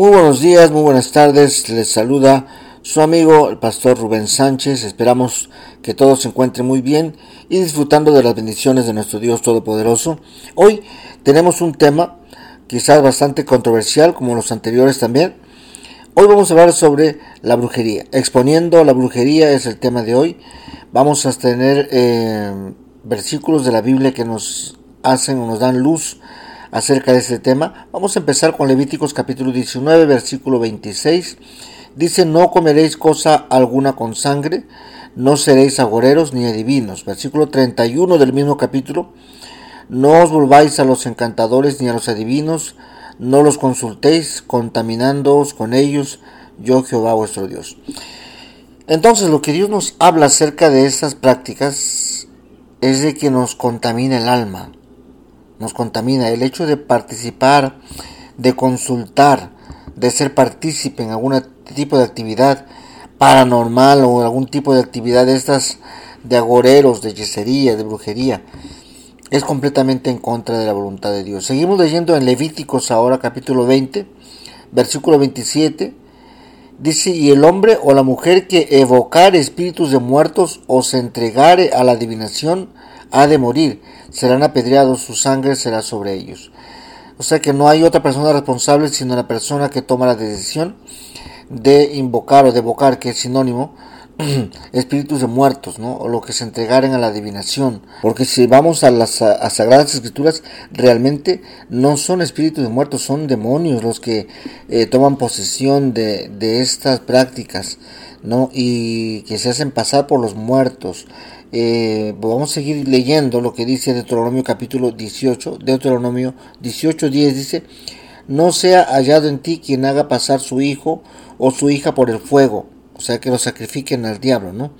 Muy buenos días, muy buenas tardes. Les saluda su amigo el pastor Rubén Sánchez. Esperamos que todos se encuentren muy bien y disfrutando de las bendiciones de nuestro Dios Todopoderoso. Hoy tenemos un tema quizás bastante controversial como los anteriores también. Hoy vamos a hablar sobre la brujería. Exponiendo la brujería es el tema de hoy. Vamos a tener eh, versículos de la Biblia que nos hacen o nos dan luz acerca de este tema. Vamos a empezar con Levíticos capítulo 19, versículo 26. Dice, no comeréis cosa alguna con sangre, no seréis agoreros ni adivinos. Versículo 31 del mismo capítulo. No os volváis a los encantadores ni a los adivinos, no los consultéis, contaminándoos con ellos, yo Jehová vuestro Dios. Entonces lo que Dios nos habla acerca de estas prácticas es de que nos contamina el alma nos contamina. El hecho de participar, de consultar, de ser partícipe en algún tipo de actividad paranormal o algún tipo de actividad de estas de agoreros, de hechicería, de brujería, es completamente en contra de la voluntad de Dios. Seguimos leyendo en Levíticos ahora capítulo 20, versículo 27. Dice, y el hombre o la mujer que evocar espíritus de muertos o se entregare a la adivinación, ha de morir, serán apedreados, su sangre será sobre ellos. O sea que no hay otra persona responsable sino la persona que toma la decisión de invocar o de evocar, que es sinónimo, espíritus de muertos, ¿no? O lo que se entregaren a la adivinación. Porque si vamos a las Sagradas Escrituras, realmente no son espíritus de muertos, son demonios los que eh, toman posesión de, de estas prácticas, ¿no? Y que se hacen pasar por los muertos. Eh, vamos a seguir leyendo lo que dice Deuteronomio capítulo 18, Deuteronomio 18, 10 dice, no sea hallado en ti quien haga pasar su hijo o su hija por el fuego, o sea que lo sacrifiquen al diablo, ¿no?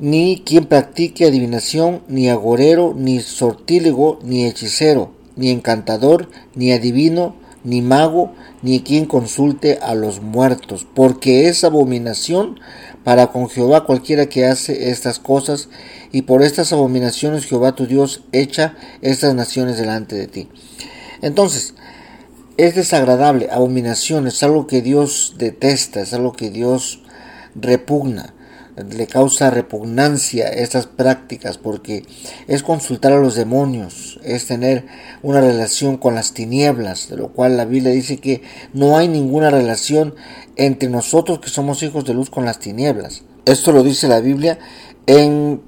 Ni quien practique adivinación, ni agorero, ni sortílego, ni hechicero, ni encantador, ni adivino, ni mago, ni quien consulte a los muertos, porque es abominación para con Jehová cualquiera que hace estas cosas, y por estas abominaciones Jehová tu Dios echa estas naciones delante de ti. Entonces, es desagradable, abominación, es algo que Dios detesta, es algo que Dios repugna le causa repugnancia estas prácticas porque es consultar a los demonios, es tener una relación con las tinieblas, de lo cual la Biblia dice que no hay ninguna relación entre nosotros que somos hijos de luz con las tinieblas. Esto lo dice la Biblia en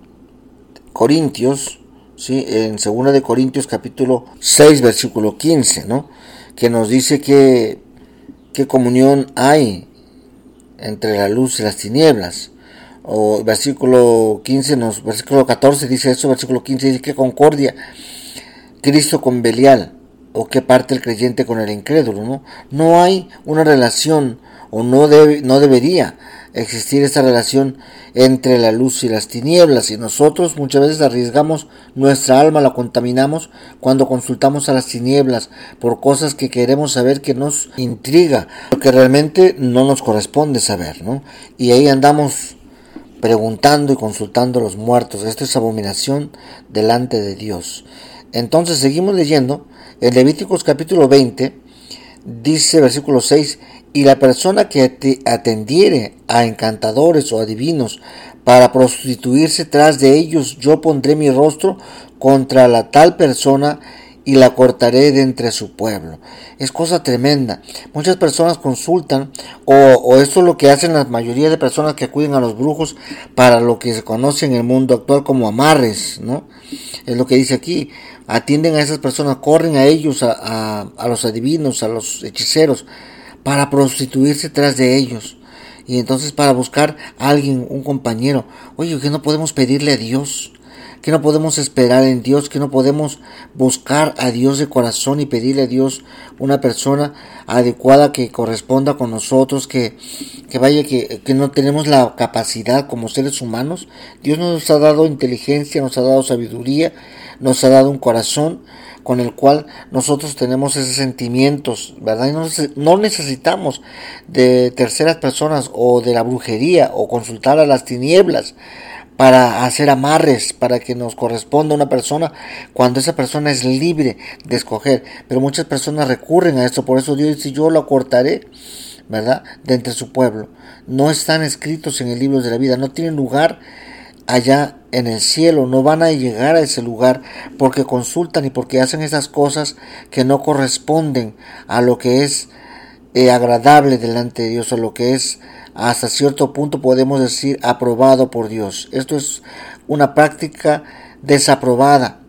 Corintios, ¿sí? en 2 de Corintios capítulo 6 versículo 15, ¿no? que nos dice que qué comunión hay entre la luz y las tinieblas o versículo 15 nos, versículo 14 dice eso, versículo 15 dice que concordia Cristo con Belial, o qué parte el creyente con el incrédulo, ¿no? No hay una relación, o no, debe, no debería existir esa relación entre la luz y las tinieblas, y nosotros muchas veces arriesgamos nuestra alma, la contaminamos cuando consultamos a las tinieblas por cosas que queremos saber que nos intriga, lo que realmente no nos corresponde saber, ¿no? Y ahí andamos preguntando y consultando a los muertos. Esto es abominación delante de Dios. Entonces seguimos leyendo. En Levíticos capítulo 20 dice versículo 6, y la persona que atendiere a encantadores o adivinos para prostituirse tras de ellos, yo pondré mi rostro contra la tal persona y la cortaré de entre su pueblo. Es cosa tremenda. Muchas personas consultan, o, o, esto es lo que hacen la mayoría de personas que acuden a los brujos para lo que se conoce en el mundo actual como amarres, ¿no? Es lo que dice aquí. Atienden a esas personas, corren a ellos, a, a los adivinos, a los hechiceros, para prostituirse tras de ellos. Y entonces para buscar a alguien, un compañero. Oye, que no podemos pedirle a Dios que no podemos esperar en Dios, que no podemos buscar a Dios de corazón y pedirle a Dios una persona adecuada que corresponda con nosotros, que, que vaya, que, que no tenemos la capacidad como seres humanos. Dios nos ha dado inteligencia, nos ha dado sabiduría, nos ha dado un corazón con el cual nosotros tenemos esos sentimientos, ¿verdad? Y no necesitamos de terceras personas o de la brujería o consultar a las tinieblas para hacer amarres, para que nos corresponda una persona cuando esa persona es libre de escoger. Pero muchas personas recurren a esto, por eso Dios dice, yo lo cortaré, ¿verdad? De entre su pueblo. No están escritos en el libro de la vida, no tienen lugar allá en el cielo, no van a llegar a ese lugar porque consultan y porque hacen esas cosas que no corresponden a lo que es eh, agradable delante de Dios o lo que es hasta cierto punto podemos decir aprobado por Dios. Esto es una práctica desaprobada,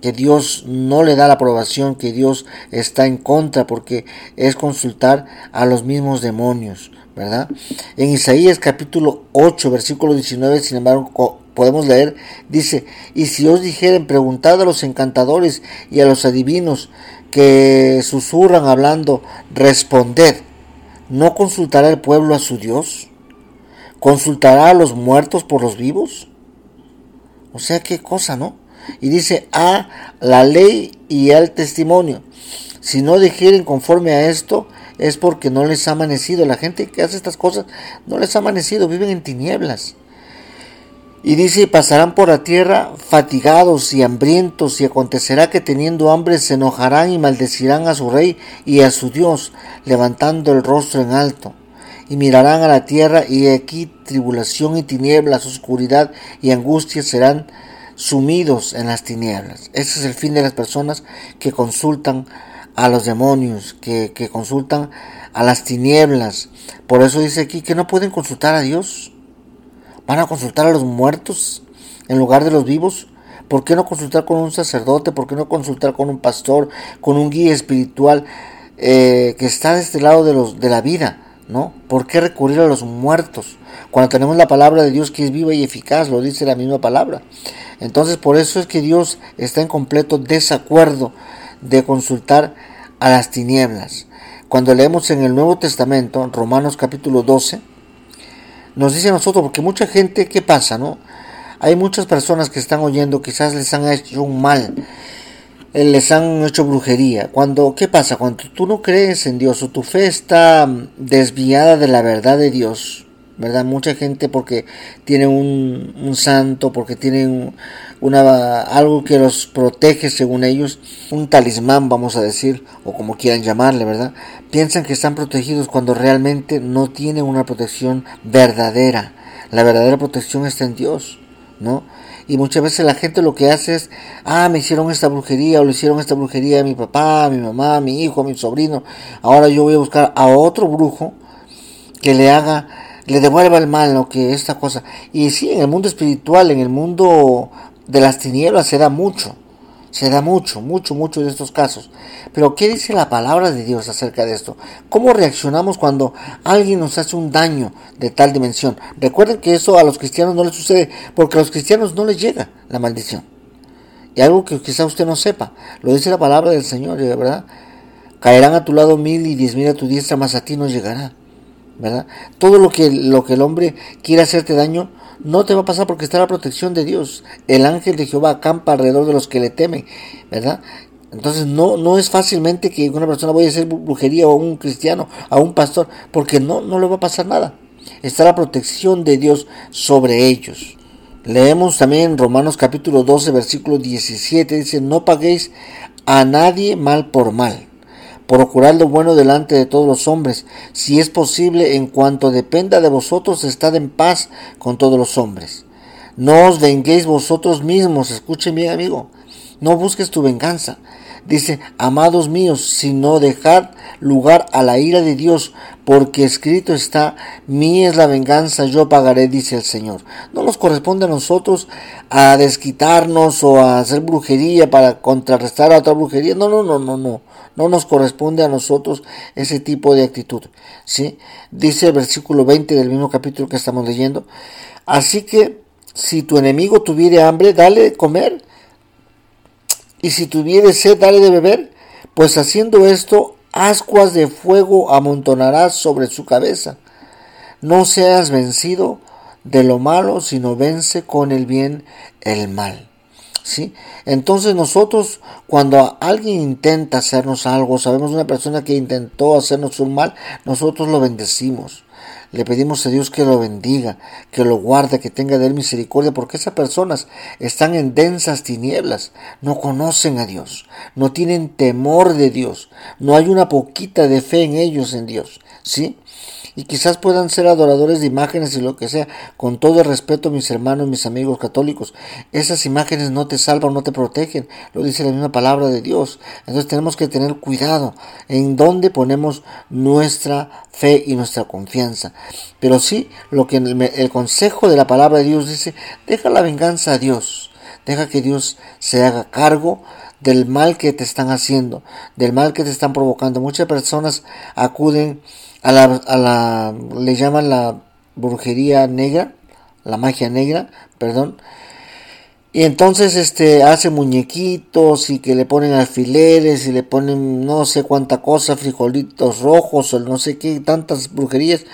que Dios no le da la aprobación, que Dios está en contra, porque es consultar a los mismos demonios, ¿verdad? En Isaías capítulo 8, versículo 19, sin embargo, podemos leer, dice, y si os dijeren, preguntad a los encantadores y a los adivinos que susurran hablando, responded ¿No consultará el pueblo a su Dios? ¿Consultará a los muertos por los vivos? O sea, qué cosa, ¿no? Y dice, a la ley y al testimonio. Si no digieren conforme a esto, es porque no les ha amanecido. La gente que hace estas cosas no les ha amanecido, viven en tinieblas. Y dice, pasarán por la tierra fatigados y hambrientos, y acontecerá que teniendo hambre se enojarán y maldecirán a su rey y a su Dios, levantando el rostro en alto. Y mirarán a la tierra, y aquí tribulación y tinieblas, oscuridad y angustia serán sumidos en las tinieblas. Ese es el fin de las personas que consultan a los demonios, que, que consultan a las tinieblas. Por eso dice aquí que no pueden consultar a Dios ¿Van a consultar a los muertos en lugar de los vivos? ¿Por qué no consultar con un sacerdote? ¿Por qué no consultar con un pastor, con un guía espiritual eh, que está de este lado de, los, de la vida? ¿No? ¿Por qué recurrir a los muertos? Cuando tenemos la palabra de Dios que es viva y eficaz, lo dice la misma palabra. Entonces por eso es que Dios está en completo desacuerdo de consultar a las tinieblas. Cuando leemos en el Nuevo Testamento, Romanos capítulo 12, nos dice a nosotros, porque mucha gente, ¿qué pasa? no? Hay muchas personas que están oyendo, quizás les han hecho un mal, eh, les han hecho brujería. Cuando, ¿qué pasa? Cuando tú no crees en Dios o tu fe está desviada de la verdad de Dios, ¿verdad? Mucha gente porque tiene un, un santo, porque tienen una, algo que los protege según ellos, un talismán vamos a decir, o como quieran llamarle, ¿verdad? Piensan que están protegidos cuando realmente no tienen una protección verdadera. La verdadera protección está en Dios, ¿no? Y muchas veces la gente lo que hace es, ah, me hicieron esta brujería o le hicieron esta brujería a mi papá, a mi mamá, a mi hijo, a mi sobrino. Ahora yo voy a buscar a otro brujo que le haga le devuelva el mal, lo que esta cosa. Y sí, en el mundo espiritual, en el mundo de las tinieblas se da mucho. Se da mucho, mucho, mucho de estos casos. Pero ¿qué dice la palabra de Dios acerca de esto? ¿Cómo reaccionamos cuando alguien nos hace un daño de tal dimensión? Recuerden que eso a los cristianos no les sucede porque a los cristianos no les llega la maldición. Y algo que quizá usted no sepa, lo dice la palabra del Señor, ¿verdad? Caerán a tu lado mil y diez mil a tu diestra, más a ti no llegará. ¿Verdad? Todo lo que, lo que el hombre quiere hacerte daño, no te va a pasar porque está la protección de Dios. El ángel de Jehová acampa alrededor de los que le temen, ¿verdad? Entonces no, no es fácilmente que una persona vaya a hacer brujería o un cristiano, a un pastor, porque no, no le va a pasar nada. Está la protección de Dios sobre ellos. Leemos también Romanos capítulo 12, versículo 17, dice, no paguéis a nadie mal por mal procurar lo bueno delante de todos los hombres, si es posible, en cuanto dependa de vosotros, estad en paz con todos los hombres. No os venguéis vosotros mismos, escuchen bien amigo, no busques tu venganza. Dice, amados míos, sino dejad lugar a la ira de Dios, porque escrito está, mí es la venganza, yo pagaré, dice el Señor. No nos corresponde a nosotros a desquitarnos o a hacer brujería para contrarrestar a otra brujería. No, no, no, no, no. No nos corresponde a nosotros ese tipo de actitud. ¿sí? Dice el versículo 20 del mismo capítulo que estamos leyendo. Así que si tu enemigo tuviere hambre, dale de comer. Y si tuviere sed, dale de beber. Pues haciendo esto, ascuas de fuego amontonarás sobre su cabeza. No seas vencido de lo malo, sino vence con el bien el mal. Entonces nosotros cuando alguien intenta hacernos algo, sabemos una persona que intentó hacernos un mal, nosotros lo bendecimos. le pedimos a Dios que lo bendiga, que lo guarde, que tenga de él misericordia, porque esas personas están en densas tinieblas, no conocen a Dios, no tienen temor de Dios, no hay una poquita de fe en ellos, en Dios, ¿sí? Y quizás puedan ser adoradores de imágenes y lo que sea. Con todo respeto, mis hermanos, mis amigos católicos, esas imágenes no te salvan, no te protegen, lo dice la misma palabra de Dios. Entonces tenemos que tener cuidado en dónde ponemos nuestra fe y nuestra confianza. Pero sí, lo que el, el consejo de la palabra de Dios dice, deja la venganza a Dios, deja que Dios se haga cargo del mal que te están haciendo, del mal que te están provocando. Muchas personas acuden a la, a la le llaman la brujería negra, la magia negra, perdón. Y entonces este hace muñequitos y que le ponen alfileres y le ponen no sé cuánta cosa, frijolitos rojos o no sé qué, tantas brujerías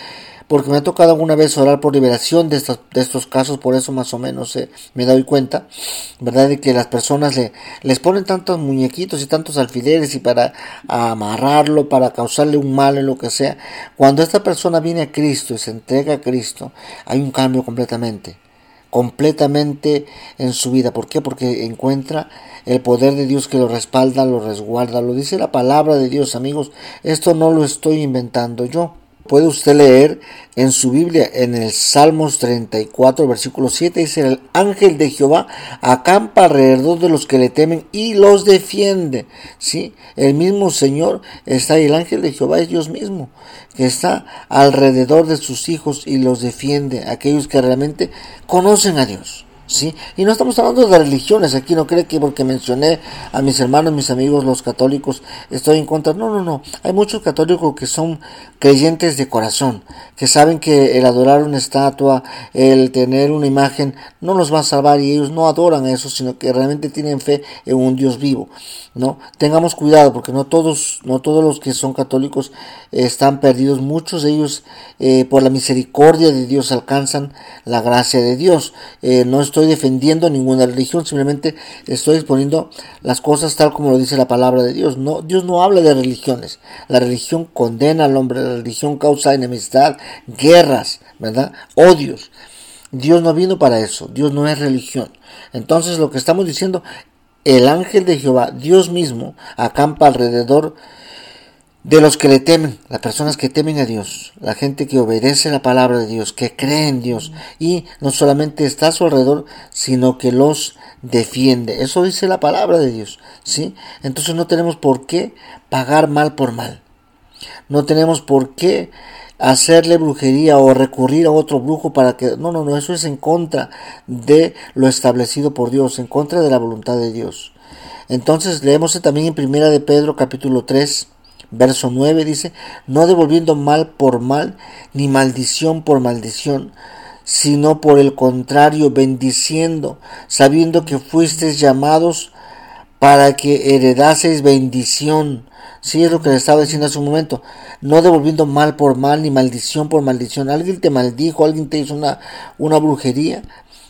porque me ha tocado alguna vez orar por liberación de estos, casos, por eso más o menos eh, me doy cuenta, ¿verdad? De que las personas le, les ponen tantos muñequitos y tantos alfileres y para amarrarlo, para causarle un mal en lo que sea. Cuando esta persona viene a Cristo y se entrega a Cristo, hay un cambio completamente completamente en su vida. ¿Por qué? Porque encuentra el poder de Dios que lo respalda, lo resguarda. Lo dice la palabra de Dios, amigos. Esto no lo estoy inventando yo puede usted leer en su Biblia, en el Salmos 34, versículo 7, dice, el ángel de Jehová acampa alrededor de los que le temen y los defiende. ¿Sí? El mismo Señor está ahí, el ángel de Jehová es Dios mismo, que está alrededor de sus hijos y los defiende, aquellos que realmente conocen a Dios. ¿Sí? Y no estamos hablando de religiones, aquí no cree que porque mencioné a mis hermanos, mis amigos, los católicos, estoy en contra. No, no, no. Hay muchos católicos que son creyentes de corazón, que saben que el adorar una estatua, el tener una imagen, no los va a salvar y ellos no adoran eso, sino que realmente tienen fe en un Dios vivo. ¿no? Tengamos cuidado porque no todos, no todos los que son católicos están perdidos, muchos de ellos eh, por la misericordia de Dios alcanzan la gracia de Dios. Eh, no estoy defendiendo ninguna religión, simplemente estoy exponiendo las cosas tal como lo dice la palabra de Dios. No, Dios no habla de religiones. La religión condena al hombre, la religión causa enemistad, guerras, ¿verdad? Odios. Dios no vino para eso, Dios no es religión. Entonces lo que estamos diciendo el ángel de Jehová, Dios mismo, acampa alrededor de los que le temen, las personas que temen a Dios, la gente que obedece la palabra de Dios, que cree en Dios y no solamente está a su alrededor, sino que los defiende. Eso dice la palabra de Dios, ¿sí? Entonces no tenemos por qué pagar mal por mal. No tenemos por qué hacerle brujería o recurrir a otro brujo para que... No, no, no, eso es en contra de lo establecido por Dios, en contra de la voluntad de Dios. Entonces leemos también en Primera de Pedro capítulo 3, verso 9, dice, no devolviendo mal por mal, ni maldición por maldición, sino por el contrario, bendiciendo, sabiendo que fuisteis llamados para que heredaseis bendición. Sí, es lo que le estaba diciendo hace un momento. No devolviendo mal por mal, ni maldición por maldición. Alguien te maldijo, alguien te hizo una, una brujería.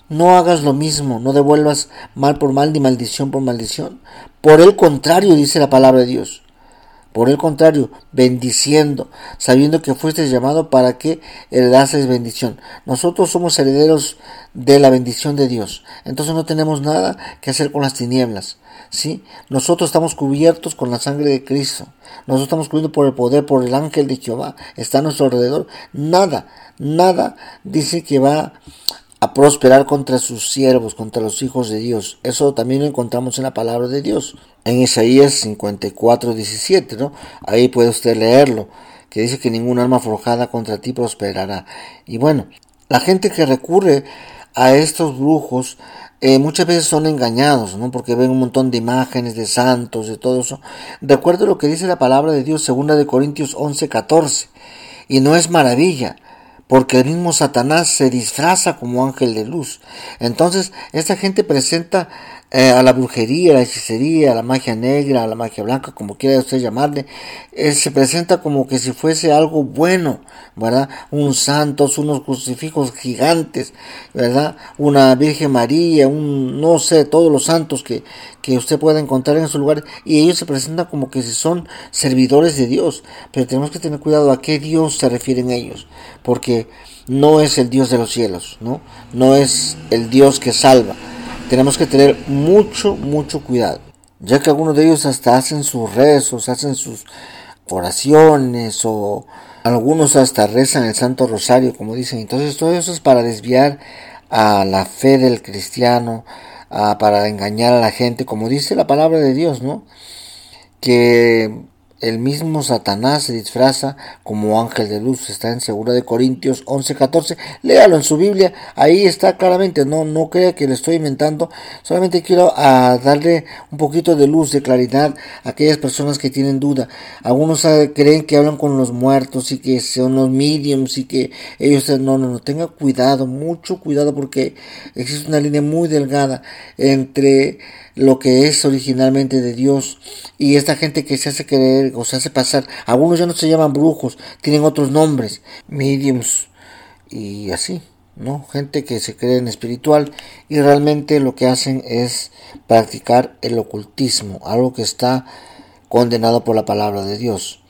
No hagas lo mismo, no devuelvas mal por mal, ni maldición por maldición. Por el contrario, dice la palabra de Dios. Por el contrario, bendiciendo, sabiendo que fuiste llamado para que heredases bendición. Nosotros somos herederos de la bendición de Dios. Entonces no tenemos nada que hacer con las tinieblas. ¿sí? Nosotros estamos cubiertos con la sangre de Cristo. Nosotros estamos cubiertos por el poder, por el ángel de Jehová. Está a nuestro alrededor. Nada, nada dice que va a prosperar contra sus siervos, contra los hijos de Dios. Eso también lo encontramos en la palabra de Dios. En Isaías 54, 17, ¿no? Ahí puede usted leerlo, que dice que ningún arma forjada contra ti prosperará. Y bueno, la gente que recurre a estos brujos eh, muchas veces son engañados, ¿no? Porque ven un montón de imágenes de santos, de todo eso. Recuerdo lo que dice la palabra de Dios, segunda de Corintios 11, 14. Y no es maravilla, porque el mismo Satanás se disfraza como ángel de luz. Entonces, esta gente presenta eh, a la brujería, a la hechicería, a la magia negra, a la magia blanca, como quiera usted llamarle, eh, se presenta como que si fuese algo bueno, ¿verdad? Un santos, unos crucifijos gigantes, ¿verdad? Una Virgen María, un, no sé, todos los santos que, que usted pueda encontrar en su lugar y ellos se presentan como que si son servidores de Dios, pero tenemos que tener cuidado a qué Dios se refieren ellos, porque no es el Dios de los cielos, ¿no? No es el Dios que salva. Tenemos que tener mucho, mucho cuidado, ya que algunos de ellos hasta hacen sus rezos, hacen sus oraciones o algunos hasta rezan el Santo Rosario, como dicen. Entonces todo eso es para desviar a la fe del cristiano, para engañar a la gente, como dice la palabra de Dios, ¿no? Que el mismo Satanás se disfraza como ángel de luz, está en Segura de Corintios 11:14. Léalo en su Biblia, ahí está claramente, no no crea que le estoy inventando, solamente quiero a ah, darle un poquito de luz, de claridad a aquellas personas que tienen duda. Algunos ah, creen que hablan con los muertos y que son los mediums y que ellos no no no, tenga cuidado, mucho cuidado porque existe una línea muy delgada entre lo que es originalmente de Dios y esta gente que se hace creer o se hace pasar, algunos ya no se llaman brujos, tienen otros nombres, mediums y así, ¿no? Gente que se cree en espiritual y realmente lo que hacen es practicar el ocultismo, algo que está condenado por la palabra de Dios.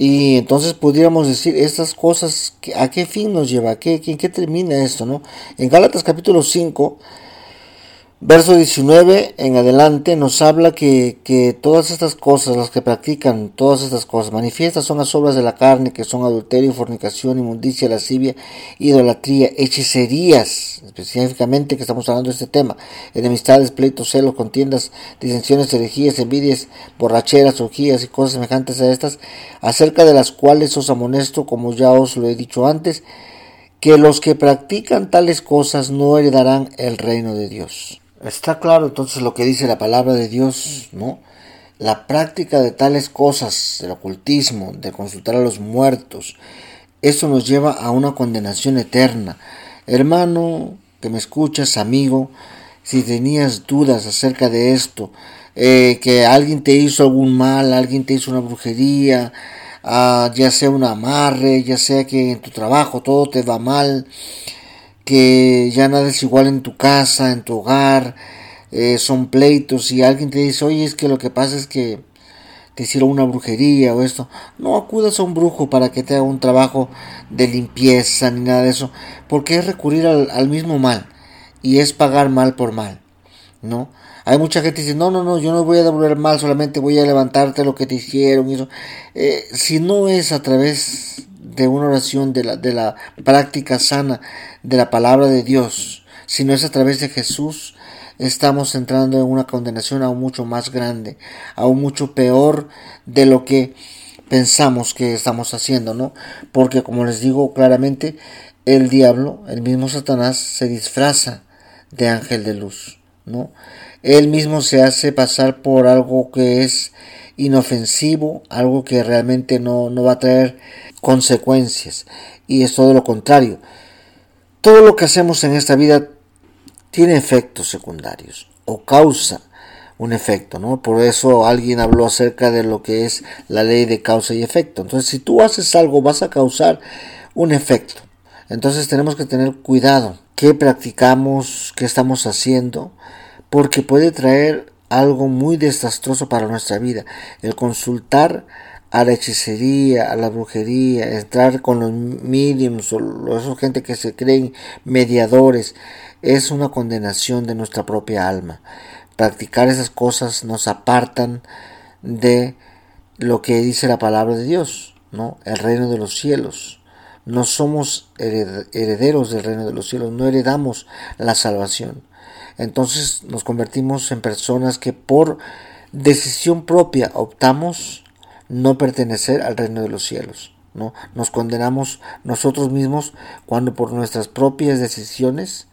Y entonces podríamos decir estas cosas, ¿a qué fin nos lleva? ¿A qué, qué termina esto? ¿no? En Gálatas capítulo 5 Verso 19 en adelante nos habla que, que, todas estas cosas, las que practican todas estas cosas manifiestas son las obras de la carne, que son adulterio, fornicación, inmundicia, lascivia, idolatría, hechicerías, específicamente que estamos hablando de este tema, enemistades, pleitos, celos, contiendas, disensiones, herejías, envidias, borracheras, orgías y cosas semejantes a estas, acerca de las cuales os amonesto, como ya os lo he dicho antes, que los que practican tales cosas no heredarán el reino de Dios. Está claro entonces lo que dice la palabra de Dios, ¿no? La práctica de tales cosas, del ocultismo, de consultar a los muertos, eso nos lleva a una condenación eterna. Hermano, que me escuchas, amigo, si tenías dudas acerca de esto, eh, que alguien te hizo algún mal, alguien te hizo una brujería, ah, ya sea un amarre, ya sea que en tu trabajo todo te va mal, que ya nada es igual en tu casa, en tu hogar, eh, son pleitos y alguien te dice, oye, es que lo que pasa es que te hicieron una brujería o esto, no acudas a un brujo para que te haga un trabajo de limpieza ni nada de eso, porque es recurrir al, mismo mal y es pagar mal por mal, ¿no? Hay mucha gente que dice, no, no, no, yo no voy a devolver mal, solamente voy a levantarte lo que te hicieron. Y eso. Eh, si no es a través de una oración, de la, de la práctica sana de la palabra de Dios, si no es a través de Jesús, estamos entrando en una condenación aún mucho más grande, aún mucho peor de lo que pensamos que estamos haciendo, ¿no? Porque como les digo claramente, el diablo, el mismo Satanás, se disfraza de ángel de luz, ¿no? Él mismo se hace pasar por algo que es inofensivo, algo que realmente no, no va a traer consecuencias. Y es todo lo contrario. Todo lo que hacemos en esta vida tiene efectos secundarios o causa un efecto, ¿no? Por eso alguien habló acerca de lo que es la ley de causa y efecto. Entonces, si tú haces algo, vas a causar un efecto. Entonces, tenemos que tener cuidado qué practicamos, qué estamos haciendo, porque puede traer algo muy desastroso para nuestra vida. El consultar a la hechicería, a la brujería, entrar con los mediums o esa gente que se creen mediadores, es una condenación de nuestra propia alma. Practicar esas cosas nos apartan de lo que dice la palabra de Dios, ¿no? El reino de los cielos. No somos herederos del reino de los cielos, no heredamos la salvación. Entonces nos convertimos en personas que por decisión propia optamos no pertenecer al reino de los cielos. ¿no? Nos condenamos nosotros mismos cuando por nuestras propias decisiones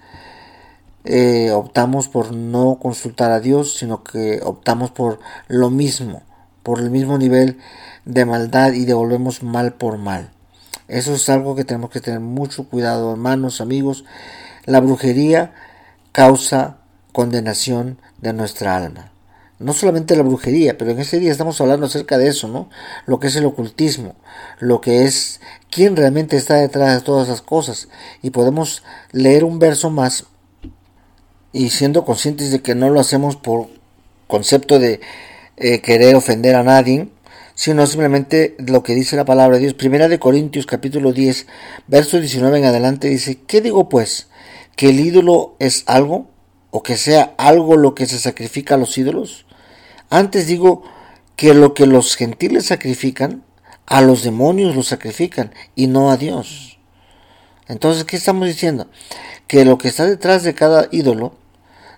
eh, optamos por no consultar a Dios, sino que optamos por lo mismo, por el mismo nivel de maldad y devolvemos mal por mal. Eso es algo que tenemos que tener mucho cuidado, hermanos, amigos. La brujería causa condenación de nuestra alma no solamente la brujería, pero en ese día estamos hablando acerca de eso, ¿no? Lo que es el ocultismo, lo que es quién realmente está detrás de todas esas cosas. Y podemos leer un verso más y siendo conscientes de que no lo hacemos por concepto de eh, querer ofender a nadie, sino simplemente lo que dice la palabra de Dios. Primera de Corintios capítulo 10, verso 19 en adelante dice, ¿qué digo pues? ¿Que el ídolo es algo? ¿O que sea algo lo que se sacrifica a los ídolos? Antes digo que lo que los gentiles sacrifican, a los demonios los sacrifican y no a Dios. Entonces, ¿qué estamos diciendo? Que lo que está detrás de cada ídolo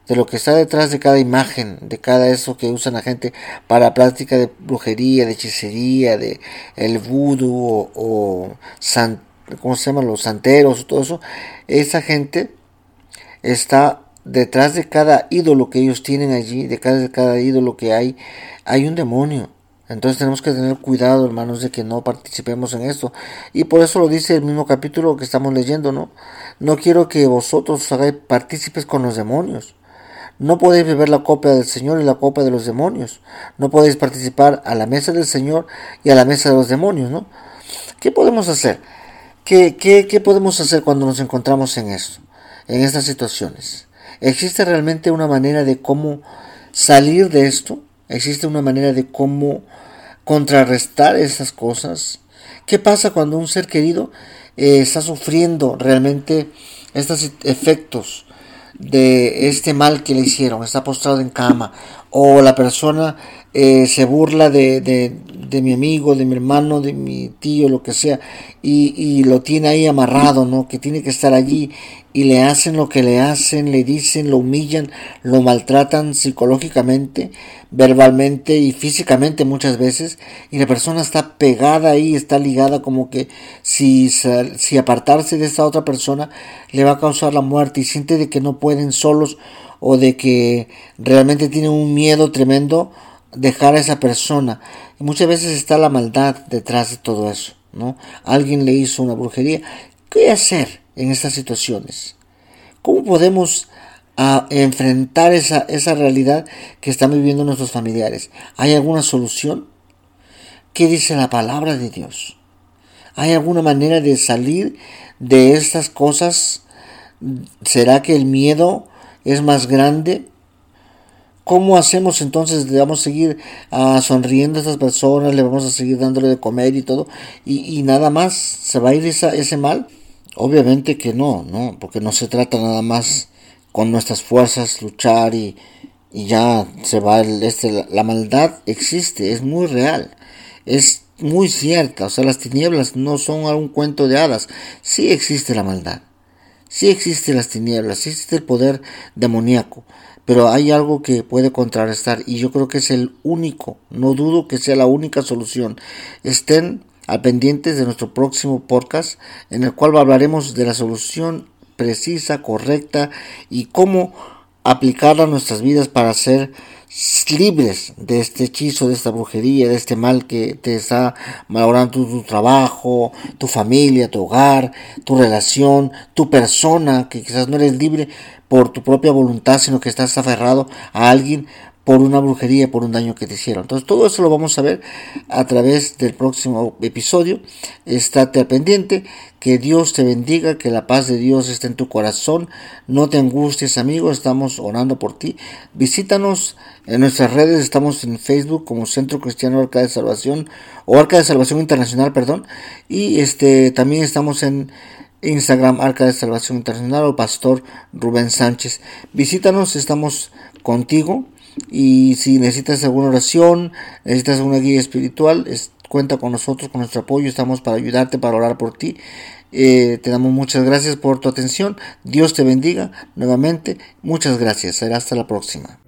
de lo que está detrás de cada imagen, de cada eso que usan la gente para práctica de brujería, de hechicería, de el vudú o, ¿cómo se llaman? Los santeros, todo eso. Esa gente está detrás de cada ídolo que ellos tienen allí, de cada, de cada ídolo que hay, hay un demonio. Entonces tenemos que tener cuidado, hermanos, de que no participemos en esto. Y por eso lo dice el mismo capítulo que estamos leyendo, ¿no? No quiero que vosotros os hagáis partícipes con los demonios. No podéis beber la copa del Señor y la copa de los demonios. No podéis participar a la mesa del Señor y a la mesa de los demonios, ¿no? ¿Qué podemos hacer? ¿Qué, qué, qué podemos hacer cuando nos encontramos en esto? En estas situaciones. ¿Existe realmente una manera de cómo salir de esto? ¿Existe una manera de cómo contrarrestar esas cosas? ¿Qué pasa cuando un ser querido eh, está sufriendo realmente estos efectos de este mal que le hicieron, está postrado en cama, o la persona eh, se burla de, de, mi amigo, de mi hermano, de mi tío, lo que sea, y, y, lo tiene ahí amarrado, ¿no? Que tiene que estar allí y le hacen lo que le hacen, le dicen, lo humillan, lo maltratan psicológicamente, verbalmente y físicamente muchas veces, y la persona está pegada ahí, está ligada como que si, si apartarse de esta otra persona le va a causar la muerte y siente de que no pueden solos o de que realmente tienen un miedo tremendo dejar a esa persona. Y muchas veces está la maldad detrás de todo eso, ¿no? Alguien le hizo una brujería. ¿Qué hacer en estas situaciones? ¿Cómo podemos a enfrentar esa, esa realidad que están viviendo nuestros familiares? ¿Hay alguna solución? ¿Qué dice la palabra de Dios? ¿Hay alguna manera de salir de estas cosas? ¿Será que el miedo es más grande? ¿Cómo hacemos entonces? ¿Le vamos a seguir uh, sonriendo a estas personas? ¿Le vamos a seguir dándole de comer y todo? ¿Y, y nada más? ¿Se va a ir esa, ese mal? Obviamente que no, ¿no? Porque no se trata nada más con nuestras fuerzas luchar y, y ya se va el, este, la, maldad existe, es muy real, es muy cierta, o sea, las tinieblas no son algún cuento de hadas, sí existe la maldad, sí existe las tinieblas, sí existe el poder demoníaco, pero hay algo que puede contrarrestar y yo creo que es el único, no dudo que sea la única solución. Estén al pendientes de nuestro próximo podcast en el cual hablaremos de la solución precisa, correcta y cómo aplicarla a nuestras vidas para ser libres de este hechizo, de esta brujería, de este mal que te está malogrando tu, trabajo, tu familia, tu hogar, tu relación, tu persona, que quizás no eres libre por tu propia voluntad, sino que estás aferrado a alguien por una brujería, por un daño que te hicieron. Entonces todo eso lo vamos a ver a través del próximo episodio. Estate al pendiente, que Dios te bendiga, que la paz de Dios esté en tu corazón. No te angusties, amigo, estamos orando por ti. Visítanos en nuestras redes, estamos en Facebook como Centro Cristiano Arca de Salvación o Arca de Salvación Internacional, perdón. Y este también estamos en Instagram Arca de Salvación Internacional o Pastor Rubén Sánchez. Visítanos, estamos contigo y si necesitas alguna oración, necesitas una guía espiritual, cuenta con nosotros, con nuestro apoyo, estamos para ayudarte, para orar por ti. Eh, te damos muchas gracias por tu atención. Dios te bendiga nuevamente. Muchas gracias. Será hasta la próxima.